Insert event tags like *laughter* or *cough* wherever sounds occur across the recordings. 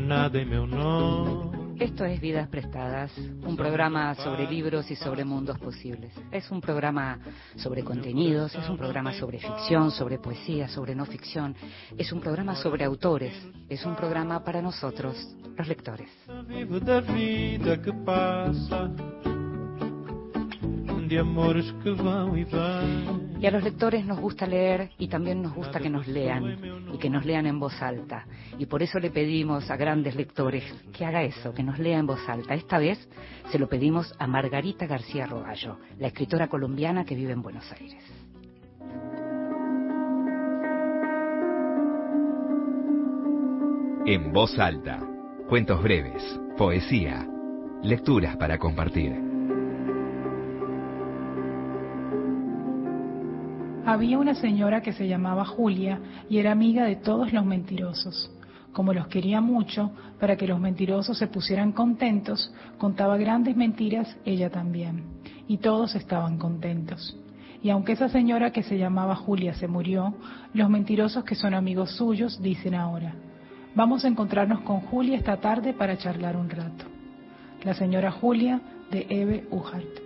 meu. Esto es Vidas Prestadas, un programa sobre libros y sobre mundos posibles. Es un programa sobre contenidos, es un programa sobre ficción, sobre poesía, sobre no ficción. Es un programa sobre autores, es un programa para nosotros, los lectores. Vivo da vida que passa, de amores que vão e vêm. Y a los lectores nos gusta leer y también nos gusta que nos lean y que nos lean en voz alta. Y por eso le pedimos a grandes lectores que haga eso, que nos lea en voz alta. Esta vez se lo pedimos a Margarita García Rogallo, la escritora colombiana que vive en Buenos Aires. En voz alta, cuentos breves, poesía, lecturas para compartir. Había una señora que se llamaba Julia y era amiga de todos los mentirosos. Como los quería mucho, para que los mentirosos se pusieran contentos, contaba grandes mentiras ella también. Y todos estaban contentos. Y aunque esa señora que se llamaba Julia se murió, los mentirosos que son amigos suyos dicen ahora, vamos a encontrarnos con Julia esta tarde para charlar un rato. La señora Julia de Eve Uhart.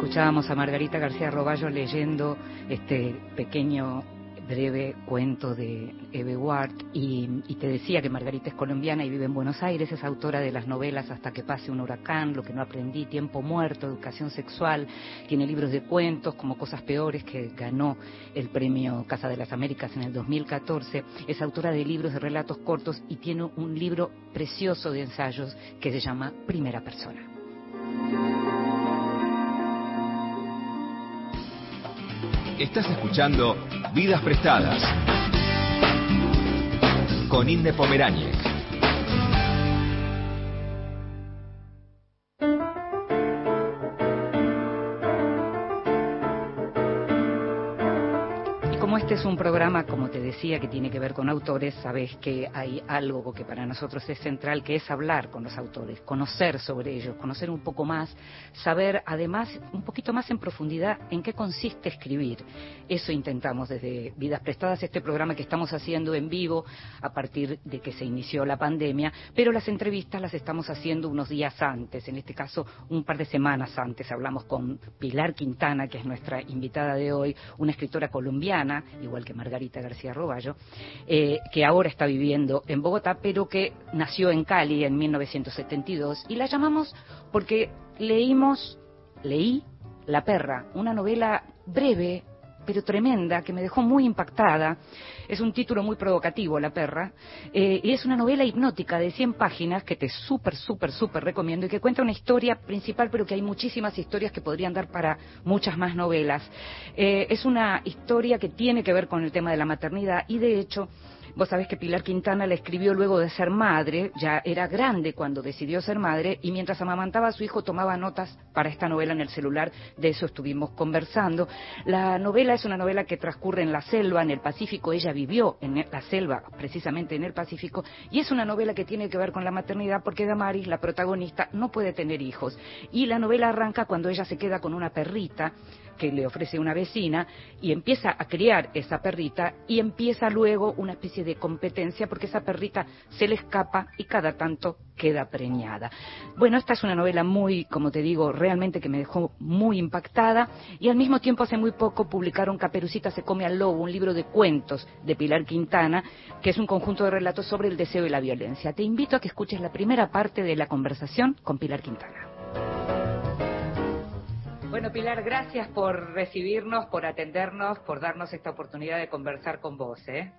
Escuchábamos a Margarita García Roballo leyendo este pequeño breve cuento de Eve Ward y, y, te decía que Margarita es colombiana y vive en Buenos Aires, es autora de las novelas Hasta que pase un huracán, Lo que no aprendí, Tiempo muerto, Educación sexual, tiene libros de cuentos como Cosas peores que ganó el premio Casa de las Américas en el 2014, es autora de libros de relatos cortos y tiene un libro precioso de ensayos que se llama Primera Persona. Estás escuchando Vidas Prestadas con Inde Pomeráñez. Este es un programa, como te decía, que tiene que ver con autores, sabes que hay algo que para nosotros es central, que es hablar con los autores, conocer sobre ellos, conocer un poco más, saber además un poquito más en profundidad en qué consiste escribir. Eso intentamos desde Vidas Prestadas, este programa que estamos haciendo en vivo a partir de que se inició la pandemia, pero las entrevistas las estamos haciendo unos días antes, en este caso un par de semanas antes. Hablamos con Pilar Quintana, que es nuestra invitada de hoy, una escritora colombiana, igual que Margarita García Roballo, eh, que ahora está viviendo en Bogotá, pero que nació en Cali en 1972. Y la llamamos porque leímos, leí La perra, una novela breve, pero tremenda, que me dejó muy impactada. Es un título muy provocativo, La perra, eh, y es una novela hipnótica de 100 páginas que te súper, súper, súper recomiendo y que cuenta una historia principal, pero que hay muchísimas historias que podrían dar para muchas más novelas. Eh, es una historia que tiene que ver con el tema de la maternidad y, de hecho, Vos sabés que Pilar Quintana la escribió luego de ser madre, ya era grande cuando decidió ser madre, y mientras amamantaba a su hijo tomaba notas para esta novela en el celular, de eso estuvimos conversando. La novela es una novela que transcurre en la selva, en el Pacífico, ella vivió en la selva, precisamente en el Pacífico, y es una novela que tiene que ver con la maternidad porque Damaris, la protagonista, no puede tener hijos. Y la novela arranca cuando ella se queda con una perrita que le ofrece una vecina y empieza a criar esa perrita y empieza luego una especie de competencia porque esa perrita se le escapa y cada tanto queda preñada. Bueno, esta es una novela muy, como te digo, realmente que me dejó muy impactada y al mismo tiempo hace muy poco publicaron Caperucita se come al lobo, un libro de cuentos de Pilar Quintana, que es un conjunto de relatos sobre el deseo y la violencia. Te invito a que escuches la primera parte de la conversación con Pilar Quintana. Bueno, Pilar, gracias por recibirnos, por atendernos, por darnos esta oportunidad de conversar con vos. ¿eh?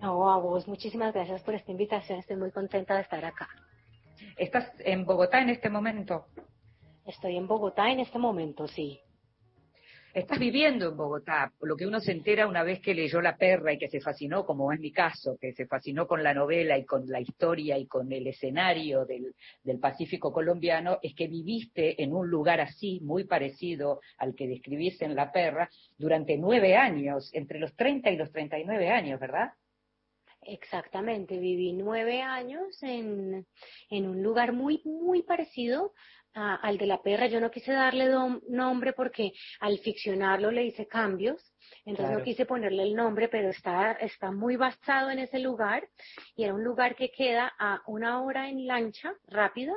No, a vos, muchísimas gracias por esta invitación. Estoy muy contenta de estar acá. ¿Estás en Bogotá en este momento? Estoy en Bogotá en este momento, sí. Estás viviendo en Bogotá, lo que uno se entera una vez que leyó La perra y que se fascinó, como es mi caso, que se fascinó con la novela y con la historia y con el escenario del, del Pacífico colombiano, es que viviste en un lugar así, muy parecido al que describiste en La perra, durante nueve años, entre los 30 y los 39 años, ¿verdad? Exactamente, viví nueve años en, en un lugar muy, muy parecido al de la perra. Yo no quise darle nombre porque al ficcionarlo le hice cambios, entonces no quise ponerle el nombre, pero está, está muy basado en ese lugar y era un lugar que queda a una hora en lancha rápida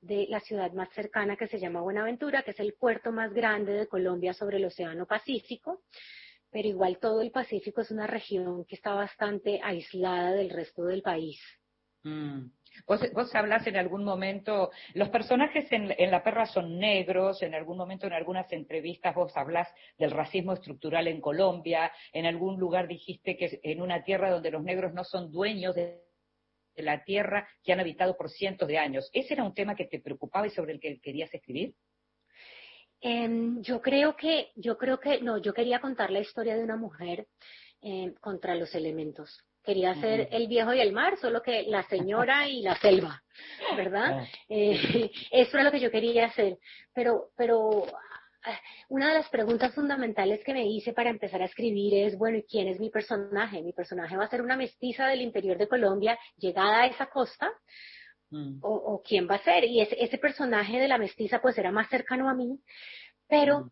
de la ciudad más cercana que se llama Buenaventura, que es el puerto más grande de Colombia sobre el Océano Pacífico pero igual todo el Pacífico es una región que está bastante aislada del resto del país. Mm. Vos, vos hablas en algún momento, los personajes en, La Perra son negros, en algún momento en algunas entrevistas vos hablas del racismo estructural en Colombia, en algún lugar dijiste que en una tierra donde los negros no son dueños de, la tierra que han habitado por cientos de años. ¿Ese era un tema que te preocupaba y sobre el que querías escribir? Em, yo creo que, yo creo que, no, yo quería contar la historia de una mujer em, contra los elementos. Quería ser el viejo y el mar, solo que la señora y la selva, ¿verdad? Ah, eh, *laughs* eso era lo que yo quería hacer. Pero, pero ah, una de las preguntas fundamentales que me hice para empezar a escribir es, bueno, ¿y quién es mi personaje? Mi personaje va a ser una mestiza del interior de Colombia, llegada a esa costa, mm. o, quién va a ser. Y ese, ese, personaje de la mestiza pues era más cercano a mí, pero mm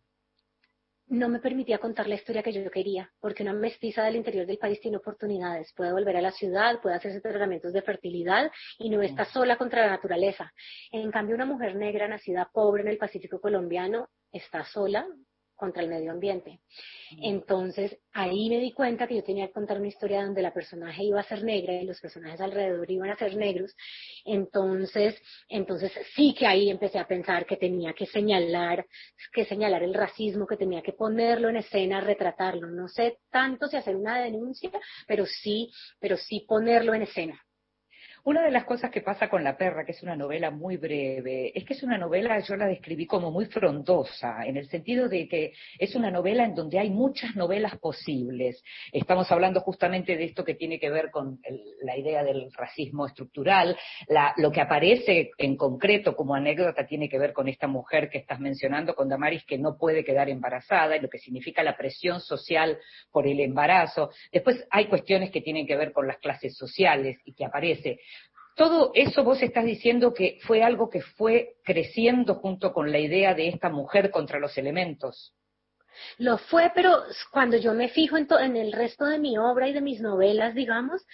no me permitía contar la historia que yo quería, porque una mestiza del interior del país tiene oportunidades, puede volver a la ciudad, puede hacerse tratamientos de fertilidad y no está sola contra la naturaleza. En cambio, una mujer negra nacida pobre en el Pacífico colombiano está sola contra el medio ambiente. Entonces, ahí me di cuenta que yo tenía que contar una historia donde la personaje iba a ser negra y los personajes alrededor iban a ser negros. Entonces, entonces sí que ahí empecé a pensar que tenía que señalar, que señalar el racismo, que tenía que ponerlo en escena, retratarlo. No sé tanto si hacer una denuncia, pero sí, pero sí ponerlo en escena. Una de las cosas que pasa con La perra, que es una novela muy breve, es que es una novela, yo la describí como muy frondosa, en el sentido de que es una novela en donde hay muchas novelas posibles. Estamos hablando justamente de esto que tiene que ver con la idea del racismo estructural. lo que aparece en concreto como anécdota tiene que ver con esta mujer que estás mencionando, con Damaris, que no puede quedar embarazada, y lo que significa la presión social por el embarazo. Después hay cuestiones que tienen que ver con las clases sociales y que aparece todo eso vos estás diciendo que fue algo que fue creciendo junto con la idea de esta mujer contra los elementos. Lo fue, pero cuando yo me fijo en, en, el resto de mi obra y de mis novelas, digamos,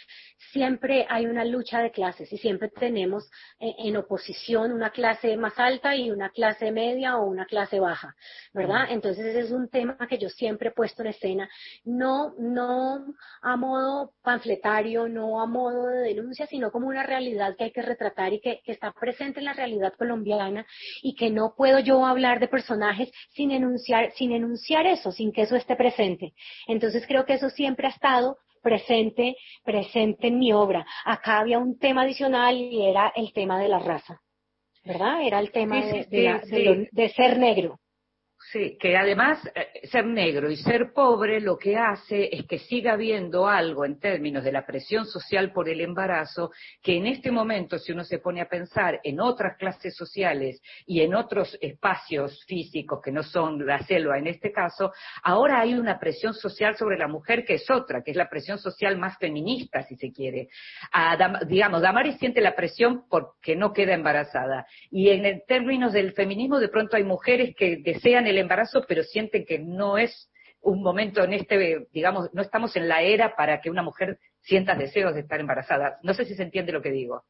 siempre hay una lucha de clases y siempre tenemos eh, en, oposición una clase más alta y una clase media o una clase baja, ¿verdad? Entonces ese es un tema que yo siempre he puesto en escena, no, no a modo panfletario, no a modo de denuncia, sino como una realidad que hay que retratar y que, que está presente en la realidad colombiana y que no puedo yo hablar de personajes sin enunciar, sin enunciar eso, sin que eso esté presente. Entonces creo que eso siempre ha estado presente, presente en mi obra. Acá había un tema adicional y era el tema de la raza, ¿verdad? Era el tema de, ser negro. Sí, que además eh, ser negro y ser pobre lo que hace es que siga habiendo algo en términos de la presión social por el embarazo, que en este momento, si uno se pone a pensar en otras clases sociales y en otros espacios físicos que no son la selva en este caso, ahora hay una presión social sobre la mujer que es otra, que es la presión social más feminista, si se quiere. digamos, Damaris siente la presión porque no queda embarazada. Y en términos del feminismo, de pronto hay mujeres que desean el embarazo, pero sienten que no es un momento en este, digamos, no estamos en la era para que una mujer sienta deseos de estar embarazada. No sé si se entiende lo que digo.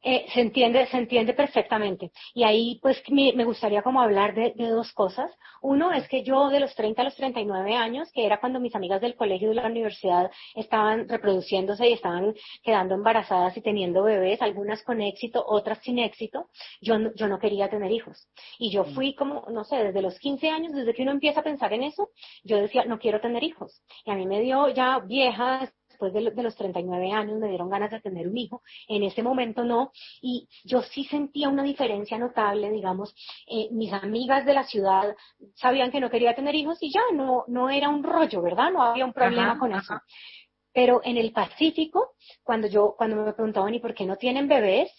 Eh, se entiende, se entiende perfectamente. Y ahí pues me, gustaría como hablar de, dos cosas. Uno es que yo de los 30 a los 39 años, que era cuando mis amigas del colegio y de la universidad estaban reproduciéndose y estaban quedando embarazadas y teniendo bebés, algunas con éxito, otras sin éxito, yo no, yo no quería tener hijos. Y yo fui como, no sé, desde los 15 años, desde que uno empieza a pensar en eso, yo decía, no quiero tener hijos. Y a mí me dio ya vieja, después de, los 39 años me dieron ganas de tener un hijo, en ese momento no, y yo sí sentía una diferencia notable, digamos, eh, mis amigas de la ciudad sabían que no quería tener hijos y ya no, no era un rollo, ¿verdad? No había un problema con eso. Pero en el Pacífico, cuando yo, cuando me preguntaban, ¿y por qué no tienen bebés?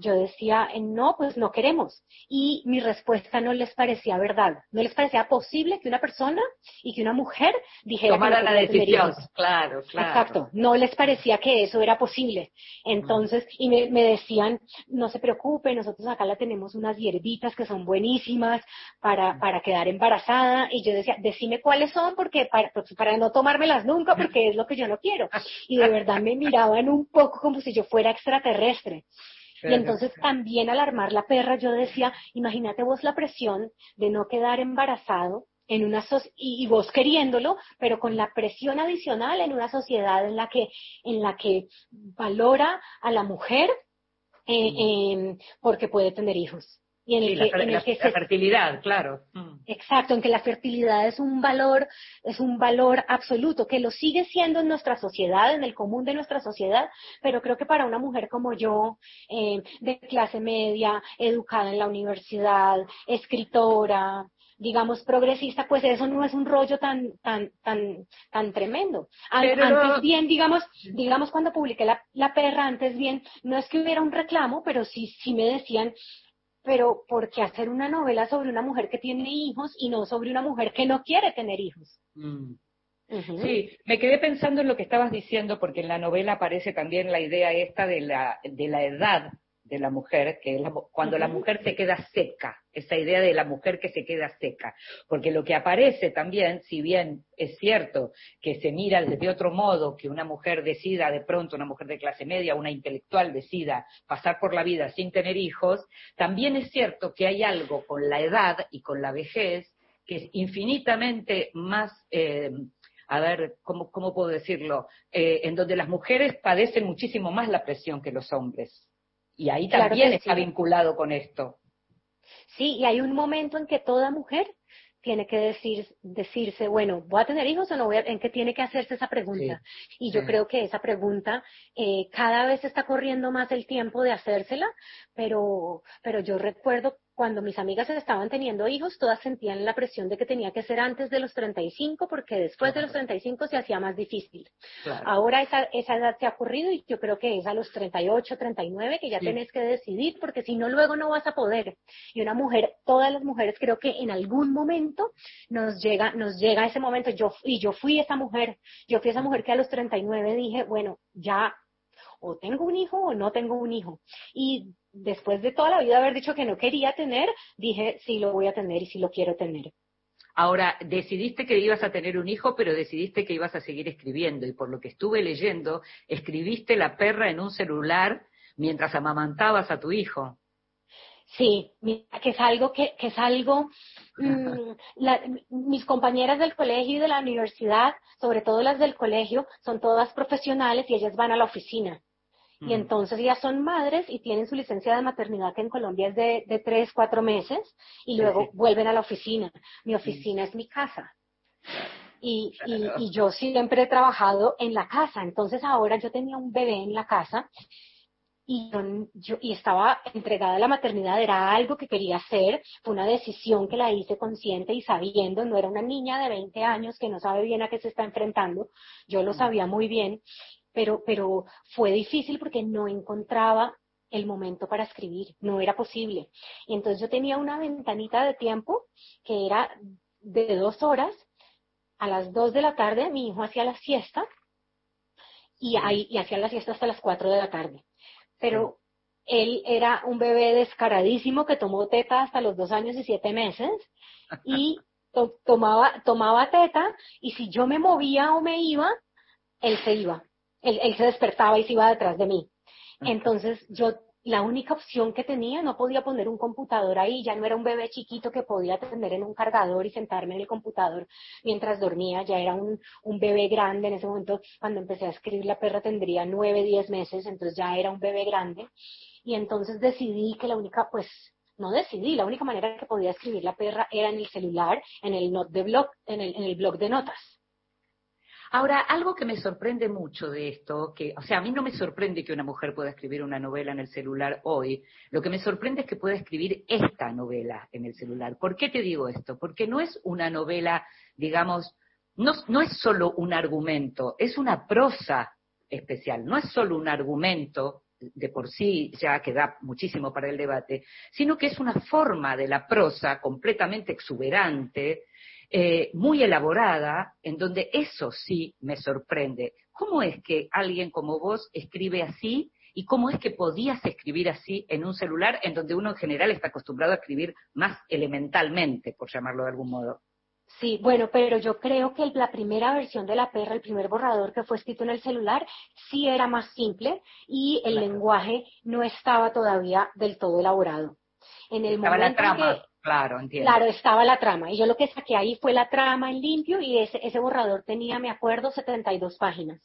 Yo decía, eh, no, pues no queremos. Y mi respuesta no les parecía verdad. No les parecía posible que una persona y que una mujer dijera Tomara que no la decisión. Claro, claro. Exacto, no les parecía que eso era posible. Entonces, y me, me decían, no se preocupe, nosotros acá la tenemos unas hierbitas que son buenísimas para, para quedar embarazada. Y yo decía, decime cuáles son porque para, pues, para no tomármelas nunca porque es lo que yo no quiero. Y de verdad me miraban un poco como si yo fuera extraterrestre. Y entonces también al armar la perra yo decía, imagínate vos la presión de no quedar embarazado en una so- y, y vos queriéndolo, pero con la presión adicional en una sociedad en la que en la que valora a la mujer eh, eh, porque puede tener hijos y en Sí, el la, que, fer- en el la- que la se fertilidad, claro. Mm. Exacto, en que la fertilidad es un valor, es un valor absoluto, que lo sigue siendo en nuestra sociedad, en el común de nuestra sociedad, pero creo que para una mujer como yo, eh, de clase media, educada en la universidad, escritora, digamos progresista, pues eso no es un rollo tan, tan, tan, tan tremendo. An- Pero- Antes bien, digamos, digamos cuando publiqué la, la perra, antes bien, no es que hubiera un reclamo, pero sí, sí me decían, pero ¿por qué hacer una novela sobre una mujer que tiene hijos y no sobre una mujer que no quiere tener hijos? Mm. Sí, me quedé pensando en lo que estabas diciendo, porque en la novela aparece también la idea esta de la, de la edad de la mujer, que es la cuando la mujer se queda seca, esa idea de la mujer que se queda seca. Porque lo que aparece también, si bien es cierto que se mira desde otro modo, que una mujer decida de pronto, una mujer de clase media, una intelectual decida pasar por la vida sin tener hijos, también es cierto que hay algo con la edad y con la vejez que es infinitamente más, eh, a ver, ¿cómo, cómo puedo decirlo? Eh, en donde las mujeres padecen muchísimo más la presión que los hombres. Y ahí Claro también está sí. vinculado con esto. Sí, y hay un momento en que toda mujer tiene que decir, decirse, bueno, ¿voy a tener hijos o no voy a, en que tiene que hacerse esa pregunta? Y yo sí. creo que esa pregunta eh, cada vez está corriendo más el tiempo de hacérsela, pero, pero yo recuerdo cuando mis amigas estaban teniendo hijos, todas sentían la presión de que tenía que ser antes de los 35, porque después de los 35 se hacía más difícil. Claro. Ahora esa, esa edad se ha ocurrido y yo creo que es a los 38, 39 que ya Sí. tenés que decidir porque si no luego no vas a poder. Y una mujer, todas las mujeres creo que en algún momento nos llega, nos llega ese momento. Yo, y yo fui esa mujer, yo fui esa mujer que a los 39 dije, bueno, ya o tengo un hijo o no tengo un hijo. Y después de toda la vida haber dicho que no quería tener, dije, sí lo voy a tener y sí lo quiero tener. Ahora, decidiste que ibas a tener un hijo, pero decidiste que ibas a seguir escribiendo. Y por lo que estuve leyendo, escribiste La perra en un celular mientras amamantabas a tu hijo. Sí, que es algo que, que es algo, mm, la- mis compañeras del colegio y de la universidad, sobre todo las del colegio, son todas profesionales y ellas van a la oficina. Y Mm. entonces ellas son madres y tienen su licencia de maternidad que en Colombia es de, de tres, cuatro meses y luego sí. vuelven a la oficina. Mi oficina es mi casa. Y, y, Claro. y yo siempre he trabajado en la casa. Entonces ahora yo tenía un bebé en la casa y yo, yo- y estaba entregada a la maternidad, era algo que quería hacer, fue una decisión que la hice consciente y sabiendo, no era una niña de 20 años que no sabe bien a qué se está enfrentando, yo lo sabía muy bien, pero, pero fue difícil porque no encontraba el momento para escribir, no era posible. Y entonces yo tenía una ventanita de tiempo que era de dos horas, a las dos de la tarde mi hijo hacía la siesta y, ahí, y hacía la siesta hasta las cuatro de la tarde pero él era un bebé descaradísimo que tomó teta hasta los dos años y siete meses y *laughs* to- tomaba, tomaba teta y si yo me movía o me iba, él se iba. Él, él se despertaba y se iba detrás de mí. Entonces yo, la única opción que tenía, no podía poner un computador ahí, ya no era un bebé chiquito que podía tener en un cargador y sentarme en el computador mientras dormía, ya era un, un bebé grande. En ese momento, cuando empecé a escribir La perra tendría nueve, diez meses, entonces ya era un bebé grande. Y entonces decidí que la única, pues, no decidí, la única manera que podía escribir La perra era en el celular, en el not de blog, en el, en el blog de notas. Ahora, algo que me sorprende mucho de esto, que, o sea, a mí no me sorprende que una mujer pueda escribir una novela en el celular hoy, lo que me sorprende es que pueda escribir esta novela en el celular. ¿Por qué te digo esto? Porque no es una novela, digamos, no, no es solo un argumento, es una prosa especial, no es solo un argumento de por sí ya que da muchísimo para el debate, sino que es una forma de la prosa completamente exuberante, eh, muy elaborada, en donde eso sí me sorprende. ¿Cómo es que alguien como vos escribe así y cómo es que podías escribir así en un celular en donde uno en general está acostumbrado a escribir más elementalmente, por llamarlo de algún modo? Sí, bueno, pero yo creo que la primera versión de la perra, el primer borrador que fue escrito en el celular, sí era más simple y el lenguaje no estaba todavía del todo elaborado. En el estaba la trama, claro, entiendo. Claro, estaba la trama. Y yo lo que saqué ahí fue la trama en limpio y ese, ese borrador tenía, me acuerdo, 72 páginas.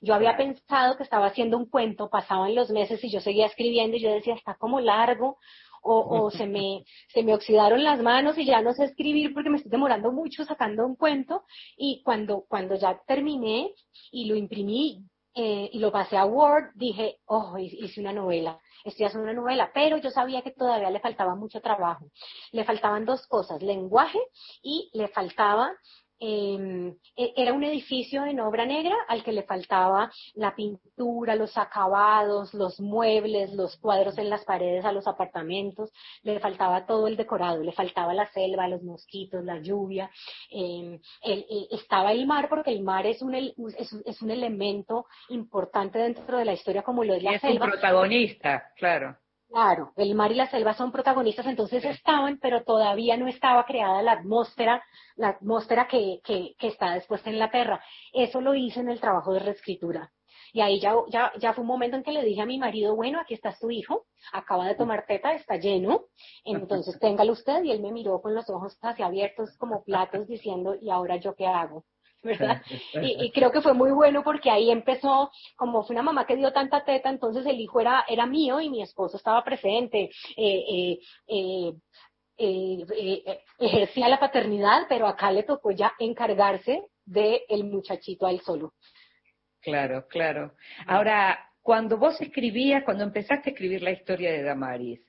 Yo había pensado que estaba haciendo un cuento, pasaban los meses y yo seguía escribiendo y yo decía, está como largo, o, *laughs* se, me, se me oxidaron las manos y ya no sé escribir porque me estoy demorando mucho sacando un cuento y cuando, cuando ya terminé y lo imprimí eh, y lo pasé a Word, dije, oh, hice una novela, estoy haciendo una novela, pero yo sabía que todavía le faltaba mucho trabajo. Le faltaban dos cosas, lenguaje y le faltaba Em, e, era un edificio en obra negra al que le faltaba la pintura, los acabados, los muebles, los cuadros en las paredes a los apartamentos, le faltaba todo el decorado, le faltaba la selva, los mosquitos, la lluvia, em, e, estaba el mar porque el mar es un, es, un elemento importante dentro de la historia como lo es la selva. Es un protagonista, claro. Claro, el mar y la selva son protagonistas, entonces estaban, pero todavía no estaba creada la atmósfera, la atmósfera que, que, que está después en la perra. Eso lo hice en el trabajo de reescritura. Y ahí ya, ya, ya fue un momento en que le dije a mi marido, bueno, aquí está su hijo, acaba de tomar teta, está lleno, entonces *laughs* téngalo usted. Y él me miró con los ojos casi abiertos como platos diciendo, ¿y ahora yo qué hago? *laughs* ¿verdad? Y, creo que fue muy bueno porque ahí empezó, como fue una mamá que dio tanta teta, entonces el hijo era, era mío y mi esposo estaba presente. Eh, eh, eh, ejercía la paternidad, pero acá le tocó ya encargarse del el muchachito a él solo. Claro, claro. Ahora, cuando vos escribías, cuando empezaste a escribir la historia de Damaris,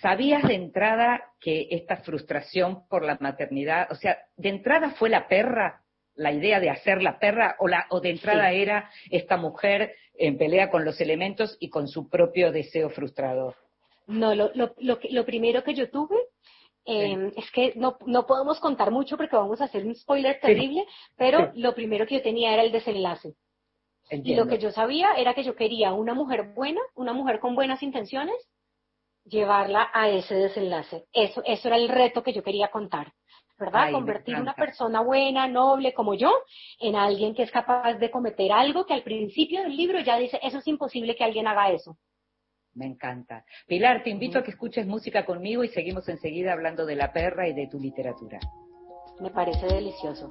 ¿sabías de entrada que esta frustración por la maternidad, o sea, de entrada fue la perra la idea de hacer la perra o, la, o de entrada era esta mujer en pelea con los elementos y con su propio deseo frustrado? No, lo, lo, lo, primero que yo tuve em, es que no, no podemos contar mucho porque vamos a hacer un spoiler terrible, pero lo primero que yo tenía era el desenlace. Y lo que yo sabía era que yo quería una mujer buena, una mujer con buenas intenciones, llevarla a ese desenlace. Eso, eso era el reto que yo quería contar. ¿Verdad? Convertir una persona buena, noble como yo, en alguien que es capaz de cometer algo que al principio del libro ya dice, eso es imposible que alguien haga eso. Me encanta. Pilar, te invito a que escuches música conmigo y seguimos enseguida hablando de la perra y de tu literatura. Me parece delicioso.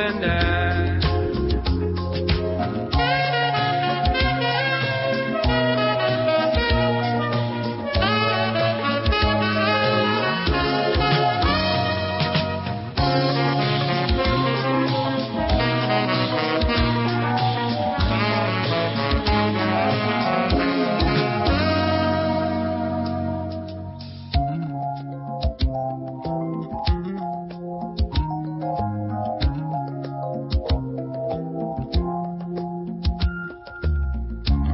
And I.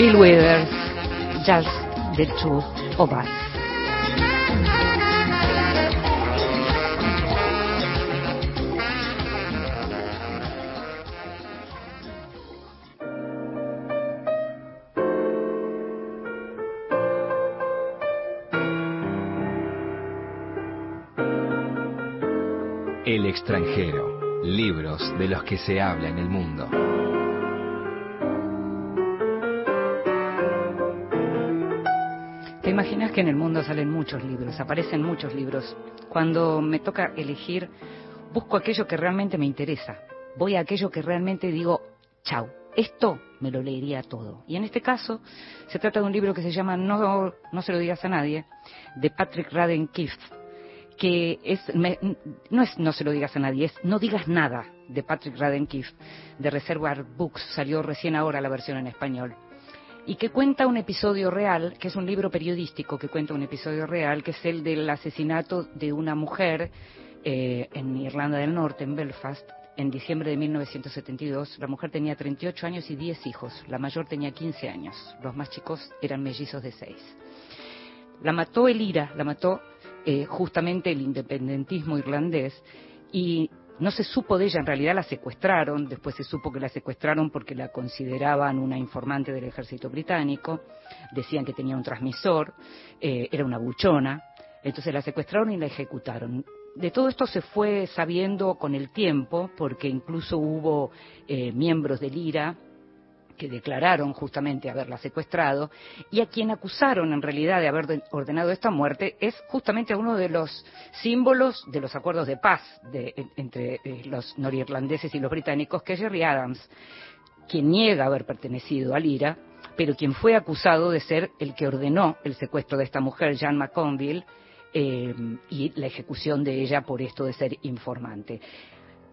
The. El extranjero. Libros de los que se habla en el mundo. Imaginas que en el mundo salen muchos libros, aparecen muchos libros. Cuando me toca elegir, busco aquello que realmente me interesa. Voy a aquello que realmente digo, chau, esto me lo leería todo. Y en este caso se trata de un libro que se llama No, no se lo digas a nadie, de Patrick Radden Keefe, que es, me- no es No se lo digas a nadie, es No digas nada, de Patrick Radden Keefe, de Reservoir Books, salió recién ahora la versión en español y que cuenta un episodio real, que es un libro periodístico que cuenta un episodio real, que es el del asesinato de una mujer eh, en Irlanda del Norte, en Belfast, en diciembre de 1972. La mujer tenía 38 años y 10 hijos, la mayor tenía 15 años, los más chicos eran mellizos de 6. La mató el IRA, la mató eh, justamente el independentismo irlandés y no se supo de ella, en realidad la secuestraron, después se supo que la secuestraron porque la consideraban una informante del ejército británico, decían que tenía un transmisor, eh, era una buchona, entonces la secuestraron y la ejecutaron. De todo esto se fue sabiendo con el tiempo, porque incluso hubo eh, miembros del IRA que declararon justamente haberla secuestrado y a quien acusaron en realidad de haber de- ordenado esta muerte es justamente uno de los símbolos de los acuerdos de paz de- en- entre eh, los norirlandeses y los británicos, que es Jerry Adams, quien niega haber pertenecido al IRA, pero quien fue acusado de ser el que ordenó el secuestro de esta mujer, Jean McConville, eh, y la ejecución de ella por esto de ser informante.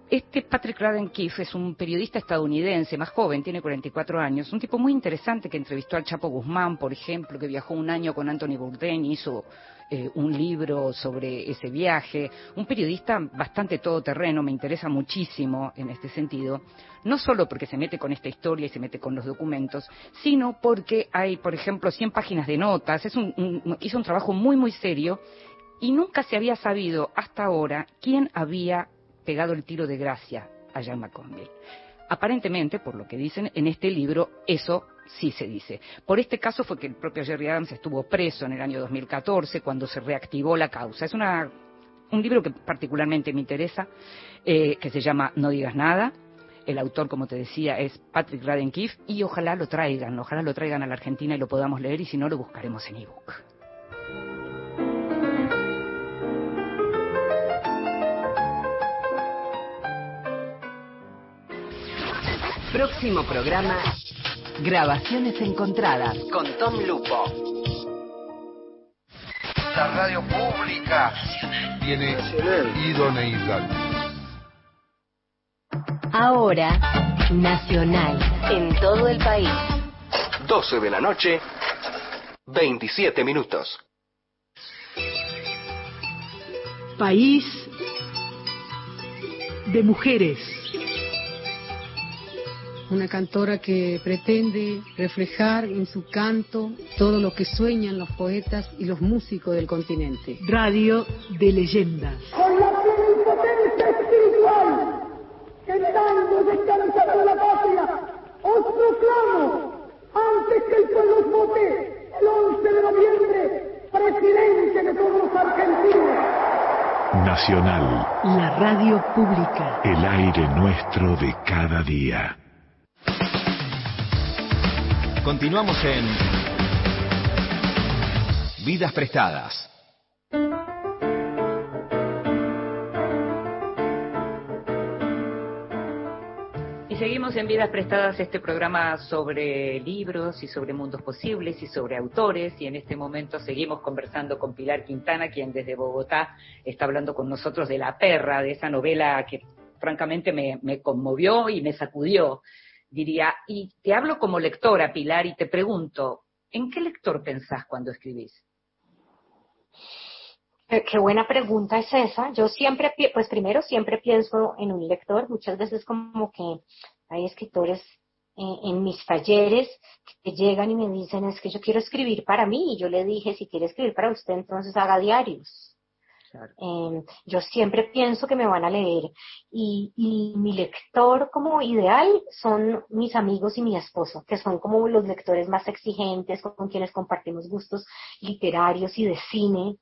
Este Patrick Radden Keefe es un periodista estadounidense, más joven, tiene 44 años, un tipo muy interesante que entrevistó al Chapo Guzmán, por ejemplo, que viajó un año con Anthony Bourdain y hizo eh, un libro sobre ese viaje, un periodista bastante todoterreno, me interesa muchísimo en este sentido, no solo porque se mete con esta historia y se mete con los documentos, sino porque hay, por ejemplo, 100 páginas de notas, es un- un- hizo un trabajo muy, muy serio y nunca se había sabido hasta ahora quién había pegado el tiro de gracia a Jean McConville. Aparentemente, por lo que dicen en este libro, eso sí se dice. Por este caso fue que el propio Jerry Adams estuvo preso en el año 2014 cuando se reactivó la causa. Es una, un libro que particularmente me interesa, eh, que se llama No digas nada. El autor, como te decía, es Patrick Radden Keefe y ojalá lo traigan, ojalá lo traigan a la Argentina y lo podamos leer y si no lo buscaremos en ebook. Próximo programa, Grabaciones Encontradas con Tom Lupo. La radio pública tiene idoneidad. Ahora, Nacional, en todo el país. 12 de la noche, 27 minutos. País de mujeres. Una cantora que pretende reflejar en su canto todo lo que sueñan los poetas y los músicos del continente. Radio de leyendas. Con la gritando descansada de la patria, os proclamo, antes que el pueblo os vote, el 11 de noviembre, presidente de todos los argentinos. Nacional. La radio pública. El aire nuestro de cada día. Continuamos en Vidas Prestadas. Y seguimos en Vidas Prestadas este programa sobre libros y sobre mundos posibles y sobre autores y en este momento seguimos conversando con Pilar Quintana, quien desde Bogotá está hablando con nosotros de La Perra, de esa novela que francamente me, conmovió y me sacudió, diría. Y te hablo como lectora, Pilar, y te pregunto, ¿en qué lector pensás cuando escribís? Qué buena pregunta es esa. Yo siempre, pues primero siempre pienso en un lector. Muchas veces como que hay escritores eh, en mis talleres que llegan y me dicen es que yo quiero escribir para mí. Y yo le dije, si quiere escribir para usted, entonces haga diarios. Eh, yo siempre pienso que me van a leer y, y mi lector como ideal son mis amigos y mi esposo, que son como los lectores más exigentes, con quienes compartimos gustos literarios y de cine,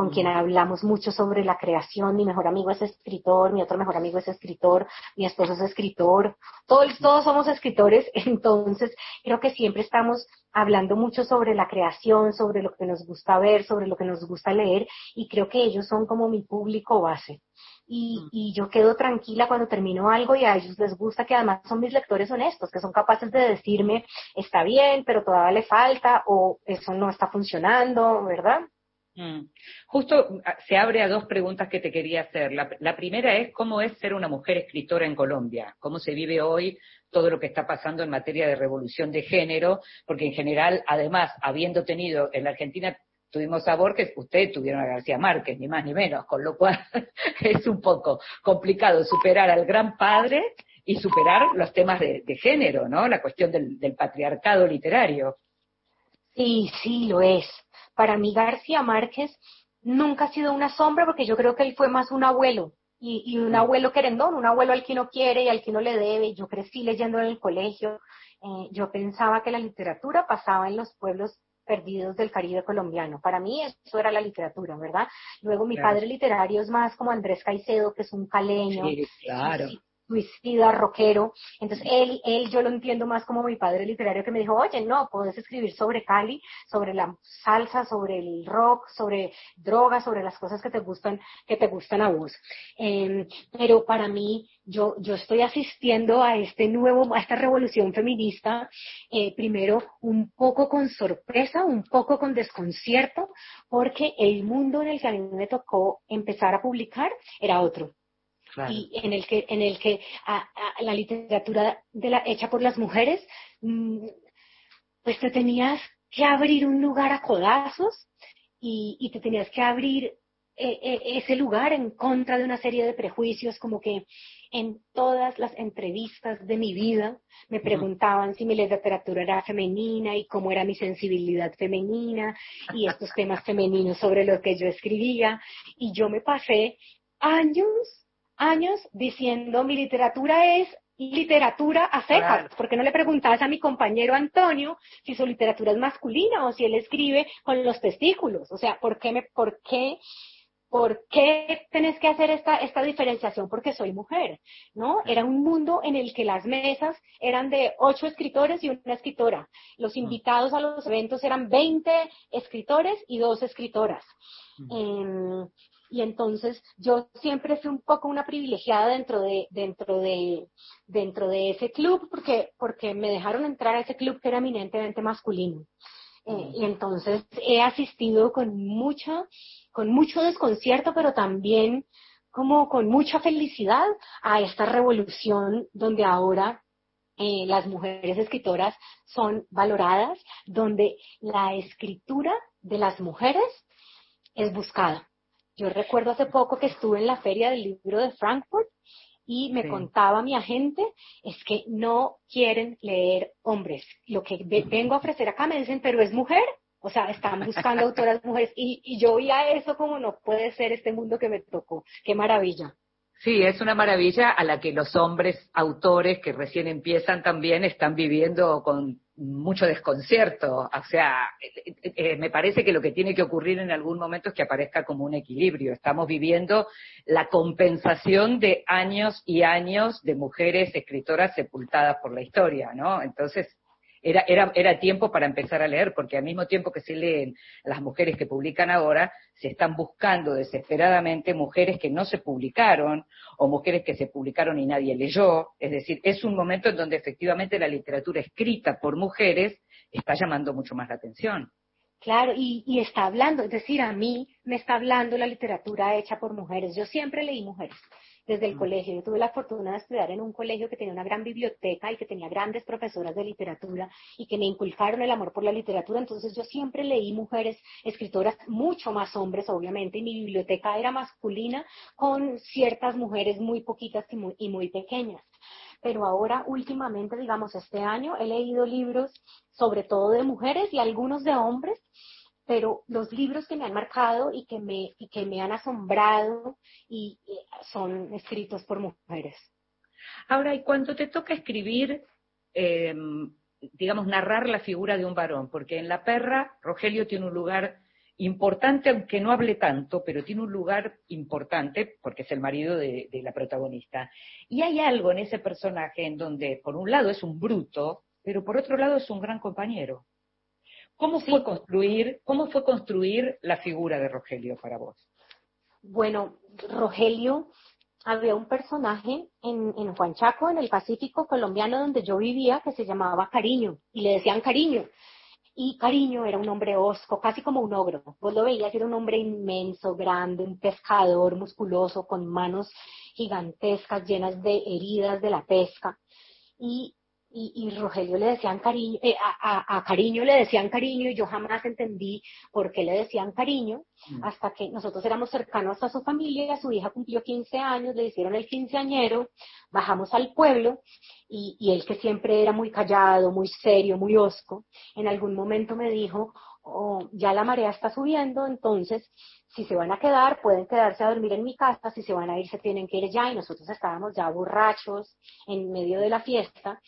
con quien hablamos mucho sobre la creación. Mi mejor amigo es escritor, mi otro mejor amigo es escritor, mi esposo es escritor, todos, todos somos escritores, *laughs* entonces creo que siempre estamos hablando mucho sobre la creación, sobre lo que nos gusta ver, sobre lo que nos gusta leer, y creo que ellos son como mi público base. Y, y yo quedo tranquila cuando termino algo y a ellos les gusta que además son mis lectores honestos, que son capaces de decirme, está bien, pero todavía le falta, o eso no está funcionando, ¿verdad? Mm. Justo ah, se abre a dos preguntas que te quería hacer. La, primera es cómo es ser una mujer escritora en Colombia, cómo se vive hoy todo lo que está pasando en materia de revolución de género, porque en general, además, habiendo tenido en la Argentina tuvimos a Borges, ustedes tuvieron a García Márquez, ni más ni menos, con lo cual *laughs* es un poco complicado superar al gran padre y superar los temas de, género, ¿no? La cuestión del patriarcado literario. Sí, sí, lo es. Para mí García Márquez nunca ha sido una sombra porque yo creo que él fue más un abuelo y, y un abuelo querendón, un abuelo al que no quiere y al que no le debe. Yo crecí leyendo en el colegio. Eh, yo pensaba que la literatura pasaba en los pueblos perdidos del Caribe colombiano. Para mí eso era la literatura, ¿verdad? Luego mi Claro. padre literario es más como Andrés Caicedo, que es un caleño. Sí, claro. Suicida, rockero. Entonces, él, él yo lo entiendo más como mi padre literario que me dijo, oye, no, puedes escribir sobre Cali, sobre la salsa, sobre el rock, sobre drogas, sobre las cosas que te gustan, que te gustan a vos. Eh, pero para mí, yo, yo estoy asistiendo a este nuevo, a esta revolución feminista, eh, primero un poco con sorpresa, un poco con desconcierto, porque el mundo en el que a mí me tocó empezar a publicar era otro y en el que en el que a- a- la literatura de la hecha por las mujeres mm, pues te tenías que abrir un lugar a codazos y, y te tenías que abrir eh, eh, ese lugar en contra de una serie de prejuicios como que en todas las entrevistas de mi vida me preguntaban si mi literatura era femenina y cómo era mi sensibilidad femenina y estos temas femeninos sobre los que yo escribía. Y yo me pasé años años diciendo mi literatura es literatura a secas, Claro. porque no le preguntabas a mi compañero Antonio si su literatura es masculina o si él escribe con los testículos, o sea, ¿por qué me, por qué, por qué tenés que hacer esta, esta diferenciación? Porque soy mujer, ¿no? Era un mundo en el que las mesas eran de ocho escritores y una escritora. Los invitados a los eventos eran 20 escritores y dos escritoras. Em, y entonces yo siempre fui un poco una privilegiada dentro de, dentro de, dentro de ese club porque, porque me dejaron entrar a ese club que era eminentemente masculino. Eh, y entonces he asistido con mucha, con mucho desconcierto, pero también como con mucha felicidad a esta revolución donde ahora eh, las mujeres escritoras son valoradas, donde la escritura de las mujeres es buscada. Yo recuerdo hace poco que estuve en la feria del libro de Frankfurt y me Sí. contaba mi agente es que no quieren leer hombres. Lo que ve- vengo a ofrecer acá me dicen, pero es mujer. O sea, están buscando autoras *laughs* mujeres. Y, y yo oía eso como no puede ser este mundo que me tocó. Qué maravilla. Sí, es una maravilla a la que los hombres autores que recién empiezan también están viviendo con mucho desconcierto. O sea, eh, eh, me parece que lo que tiene que ocurrir en algún momento es que aparezca como un equilibrio. Estamos viviendo la compensación de años y años de mujeres escritoras sepultadas por la historia, ¿no? Entonces, era, era, era tiempo para empezar a leer, porque al mismo tiempo que se leen las mujeres que publican ahora, se están buscando desesperadamente mujeres que no se publicaron o mujeres que se publicaron y nadie leyó. Es decir, es un momento en donde efectivamente la literatura escrita por mujeres está llamando mucho más la atención. Claro, y, y, está hablando, es decir, a mí me está hablando la literatura hecha por mujeres. Yo siempre leí mujeres desde el colegio. Yo tuve la fortuna de estudiar en un colegio que tenía una gran biblioteca y que tenía grandes profesoras de literatura y que me inculcaron el amor por la literatura. Entonces yo siempre leí mujeres escritoras, mucho más hombres, obviamente, y mi biblioteca era masculina con ciertas mujeres muy poquitas y muy, y muy pequeñas pero ahora últimamente, digamos, este año he leído libros sobre todo de mujeres y algunos de hombres pero los libros que me han marcado y que me, y que me han asombrado y, son escritos por mujeres. Ahora, y cuando te toca escribir, eh, digamos, narrar la figura de un varón, porque en La Perra, Rogelio tiene un lugar importante, aunque no hable tanto, pero tiene un lugar importante porque es el marido de, de, la protagonista. Y hay algo en ese personaje en donde, por un lado, es un bruto, pero por otro lado es un gran compañero. ¿Cómo fue construir, cómo fue construir la figura de Rogelio para vos? Bueno, Rogelio había un personaje en, en Juan Chaco, en el Pacífico colombiano donde yo vivía, que se llamaba Cariño, y le decían Cariño. Y Cariño era un hombre osco, casi como un ogro. Vos lo veías, era un hombre inmenso, grande, un pescador musculoso, con manos gigantescas, llenas de heridas de la pesca. Y y, y, Rogelio le decían cariño, eh, a, a, cariño le decían cariño y yo jamás entendí por qué le decían cariño mm. hasta que nosotros éramos cercanos a su familia, su hija cumplió 15 años, le hicieron el quinceañero, bajamos al pueblo y, y él que siempre era muy callado, muy serio, muy osco, en algún momento me dijo, oh, ya la marea está subiendo, entonces si se van a quedar, pueden quedarse a dormir en mi casa, si se van a ir, se tienen que ir ya, y nosotros estábamos ya borrachos en medio de la fiesta,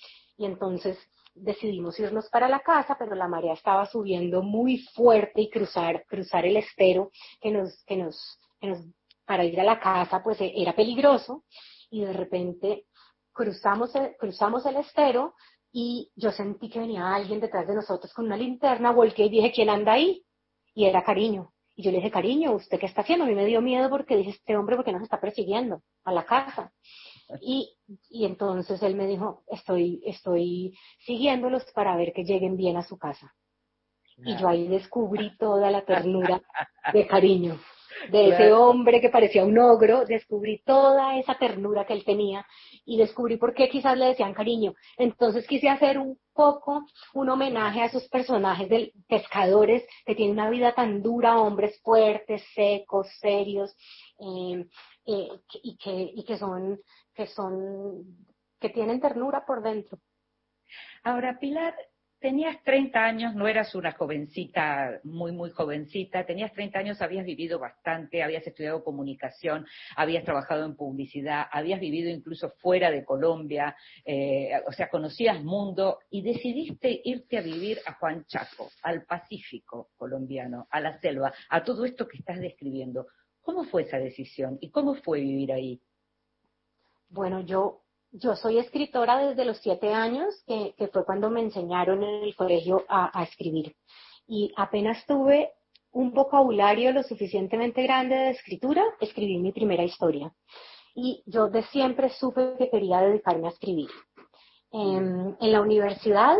y entonces decidimos irnos para la casa, pero la marea estaba subiendo muy fuerte y cruzar, cruzar el estero que nos, que nos, que nos, para ir a la casa pues e, era peligroso y de repente cruzamos, cruzamos el estero y yo sentí que venía alguien detrás de nosotros con una linterna, volqué y dije, ¿quién anda ahí? Y era cariño. Y yo le dije, cariño, ¿usted qué está haciendo? A mí me dio miedo porque dije, este hombre, ¿por qué nos está persiguiendo a la casa? Y, y entonces él me dijo, estoy, estoy siguiéndolos para ver que lleguen bien a su casa. Y yo ahí descubrí toda la *laughs* ternura de cariño de ese hombre que parecía un ogro, descubrí toda esa ternura que él tenía y descubrí por qué quizás le decían cariño. Entonces quise hacer un poco un homenaje a esos personajes de pescadores que tienen una vida tan dura, hombres fuertes, secos, serios, eh, eh, y, que, y que son que son, que tienen ternura por dentro. Ahora, Pilar, tenías 30 años, no eras una jovencita, muy, muy jovencita, tenías 30 años, habías vivido bastante, habías estudiado comunicación, habías trabajado en publicidad, habías vivido incluso fuera de Colombia, eh, o sea, conocías mundo y decidiste irte a vivir a Juan Chaco, al Pacífico colombiano, a la selva, a todo esto que estás describiendo. ¿Cómo fue esa decisión y cómo fue vivir ahí? Bueno, yo, yo soy escritora desde los siete años, que, que fue cuando me enseñaron en el colegio a, a escribir. Y apenas tuve un vocabulario lo suficientemente grande de escritura, escribí mi primera historia. Y yo de siempre supe que quería dedicarme a escribir. En, en la universidad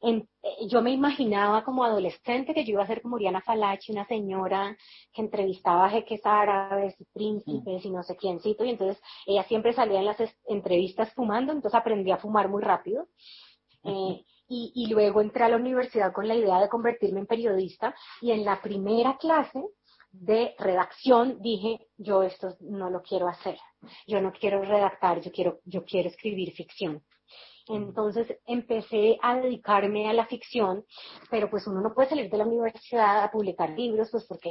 eh, yo me imaginaba como adolescente que yo iba a ser como Oriana Falachi, una señora que entrevistaba a jeques árabes y príncipes y no sé quiéncito, y entonces ella siempre salía en las entrevistas fumando, entonces aprendí a fumar muy rápido. Eh, y, y luego entré a la universidad con la idea de convertirme en periodista y en la primera clase de redacción dije, yo esto no lo quiero hacer, yo no quiero redactar, yo quiero, yo quiero escribir ficción. Entonces empecé a dedicarme a la ficción, pero pues uno no puede salir de la universidad a publicar libros, pues porque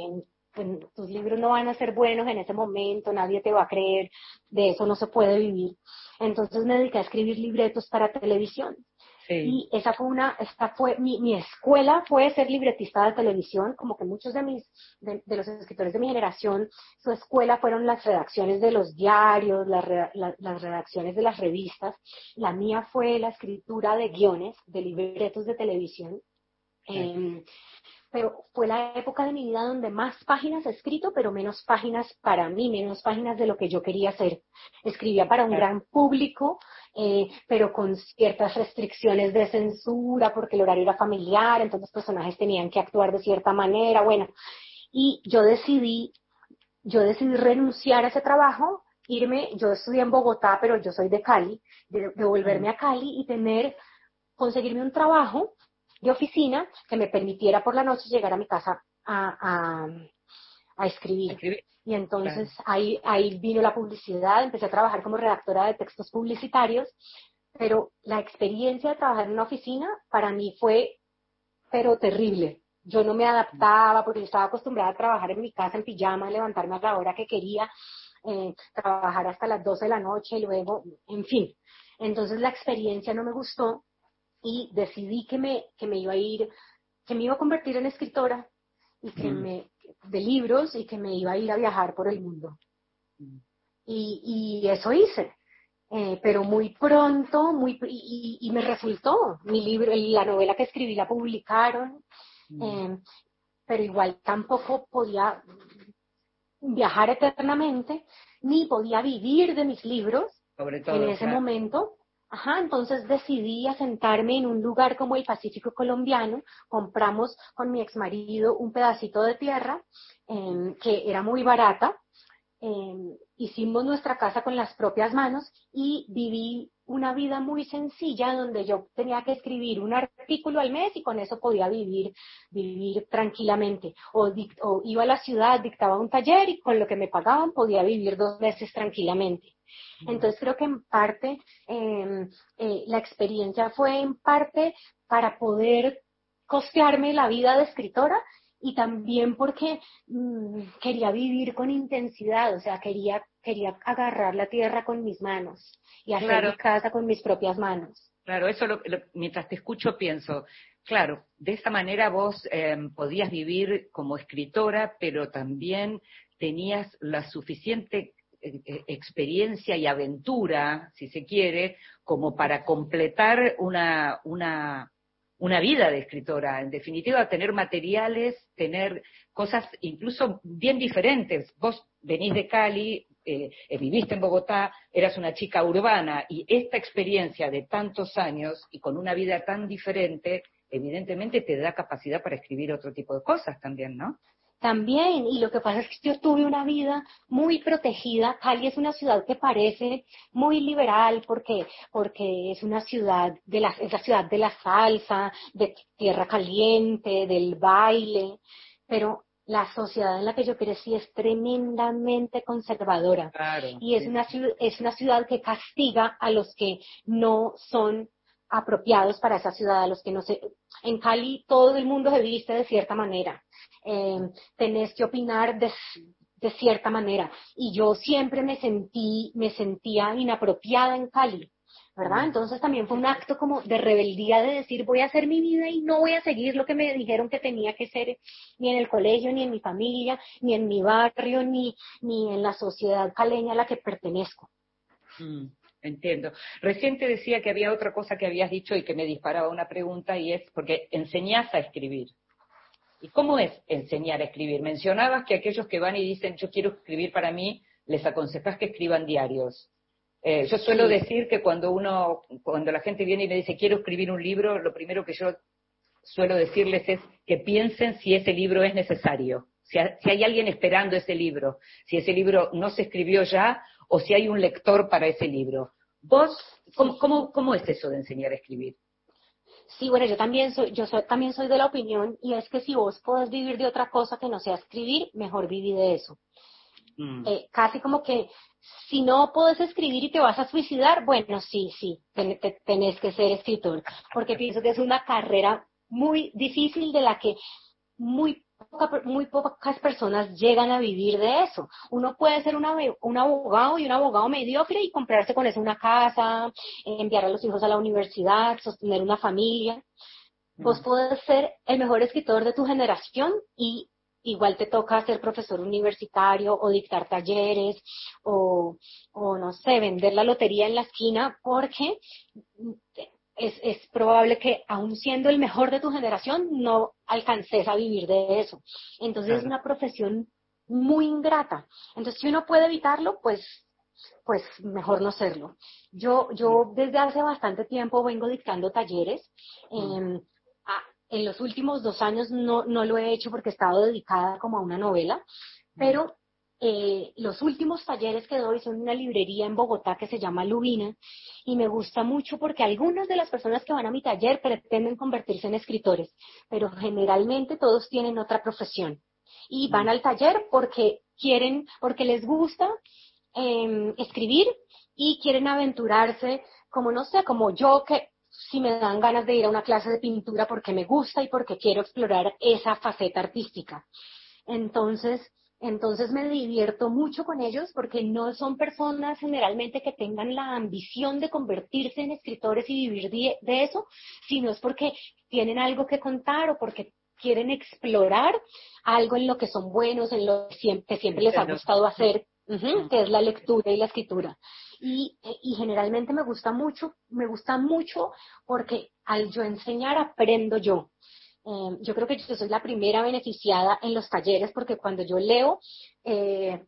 pues, tus libros no van a ser buenos en ese momento, nadie te va a creer, de eso no se puede vivir. Entonces me dediqué a escribir libretos para televisión. Y esa fue una, esta fue, mi, mi, escuela fue ser libretista de televisión, como que muchos de mis, de, los escritores de mi generación, su escuela fueron las redacciones de los diarios, las, las redacciones de las revistas. La mía fue la escritura de guiones, de libretos de televisión. Em, pero fue la época de mi vida donde más páginas he escrito, pero menos páginas para mí, menos páginas de lo que yo quería hacer. Escribía para un gran público, eh, pero con ciertas restricciones de censura, porque el horario era familiar, entonces los personajes tenían que actuar de cierta manera, bueno. Y yo decidí, yo decidí renunciar a ese trabajo, irme, yo estudié en Bogotá, pero yo soy de Cali, de, de volverme a Cali y tener, conseguirme un trabajo de oficina que me permitiera por la noche llegar a mi casa a, a, escribir. Y entonces ahí, ahí vino la publicidad, empecé a trabajar como redactora de textos publicitarios, pero la experiencia de trabajar en una oficina para mí fue, pero terrible. Yo no me adaptaba porque yo estaba acostumbrada a trabajar en mi casa en pijama, levantarme a la hora que quería, eh, trabajar hasta las 12 de la noche y luego, en fin. Entonces la experiencia no me gustó y decidí que me, que me iba a ir, que me iba a convertir en escritora y que mm. me, de libros y que me iba a ir a viajar por el mundo. Mm. Y, y, eso hice. Eh, pero muy pronto, muy, y, y, me resultó. Mi libro, la novela que escribí la publicaron, mm. eh, pero igual tampoco podía viajar eternamente, ni podía vivir de mis libros en ese momento, Ajá, entonces decidí asentarme en un lugar como el Pacífico colombiano. Compramos con mi ex marido un pedacito de tierra em, que era muy barata. Em, hicimos nuestra casa con las propias manos y viví una vida muy sencilla donde yo tenía que escribir un artículo al mes y con eso podía vivir, vivir tranquilamente. O, o iba a la ciudad, dictaba un taller y con lo que me pagaban podía vivir dos meses tranquilamente. Entonces creo que en parte em, eh, la experiencia fue en parte para poder costearme la vida de escritora y también porque mm, quería vivir con intensidad, o sea, quería, quería agarrar la tierra con mis manos y hacer mi casa con mis propias manos. Claro, eso mientras te escucho pienso, claro, de esa manera vos em, podías vivir como escritora, pero también tenías la suficiente eh, eh, experiencia y aventura, si se quiere, como para completar una, una, una vida de escritora. En definitiva, tener materiales, tener cosas incluso bien diferentes. Vos venís de Cali, eh, viviste en Bogotá, eras una chica urbana y esta experiencia de tantos años y con una vida tan diferente, evidentemente te da capacidad para escribir otro tipo de cosas también, ¿no? También, y lo que pasa es que yo tuve una vida muy protegida. Cali es una ciudad que parece muy liberal porque, porque es una ciudad de la, es la ciudad de la salsa, de tierra caliente, del baile, pero la sociedad en la que yo crecí es tremendamente conservadora. y es una, es una ciudad que castiga a los que no son apropiados para esa ciudad, a los que no se... En Cali todo el mundo se viste de cierta manera eh, tenés que opinar de, de, cierta manera. Y yo siempre me sentí, me sentía inapropiada en Cali, ¿verdad? Entonces también fue un acto como de rebeldía de decir voy a hacer mi vida y no voy a seguir lo que me dijeron que tenía que ser ni en el colegio, ni en mi familia, ni en mi barrio, ni, ni en la sociedad caleña a la que pertenezco. Mm, entiendo. Recién te decía que había otra cosa que habías dicho y que me disparaba una pregunta y es porque enseñás a escribir. ¿Y cómo es enseñar a escribir? Mencionabas que aquellos que van y dicen yo quiero escribir para mí, les aconsejas que escriban diarios. Eh, yo suelo decir que cuando uno, cuando la gente viene y me dice quiero escribir un libro, lo primero que yo suelo decirles es que piensen si ese libro es necesario, si, hay alguien esperando ese libro, si ese libro no se escribió ya o si hay un lector para ese libro. ¿Vos, cómo, cómo es eso de enseñar a escribir? Sí, bueno, yo también soy, yo también soy de la opinión y es que si vos podés vivir de otra cosa que no sea escribir, mejor viví de eso. Mm. Eh, casi como que si no puedes escribir y te vas a suicidar, bueno, sí, sí, tenés que ser escritor, porque pienso que es una carrera muy difícil de la que muy muy pocas personas llegan a vivir de eso. Uno puede ser un abogado y un abogado mediocre y comprarse con eso una casa, enviar a los hijos a la universidad, sostener una familia. Vos puedes ser el mejor escritor de tu generación y igual te toca ser profesor universitario o dictar talleres o, o no sé, vender la lotería en la esquina porque es, es, probable que aún siendo el mejor de tu generación no alcances a vivir de eso. Entonces es una profesión muy ingrata. Entonces si uno puede evitarlo, pues pues mejor no serlo. Yo, yo desde hace bastante tiempo vengo dictando talleres. Eh, en los últimos dos años no, no lo he hecho porque he estado dedicada como a una novela, pero eh, los últimos talleres que doy son en una librería en Bogotá que se llama Lubina y me gusta mucho porque algunas de las personas que van a mi taller pretenden convertirse en escritores, pero generalmente todos tienen otra profesión y van al taller porque quieren, porque les gusta em, escribir y quieren aventurarse, como no sé, como yo que si me dan ganas de ir a una clase de pintura porque me gusta y porque quiero explorar esa faceta artística. Entonces, entonces me divierto mucho con ellos porque no son personas generalmente que tengan la ambición de convertirse en escritores y vivir de, eso, sino es porque tienen algo que contar o porque quieren explorar algo en lo que son buenos, en lo que siempre, les ha gustado hacer, que es la lectura y la escritura. Y, y, generalmente me gusta mucho, me gusta mucho porque al yo enseñar aprendo yo. Eh, yo creo que yo soy la primera beneficiada en los talleres porque cuando yo leo eh,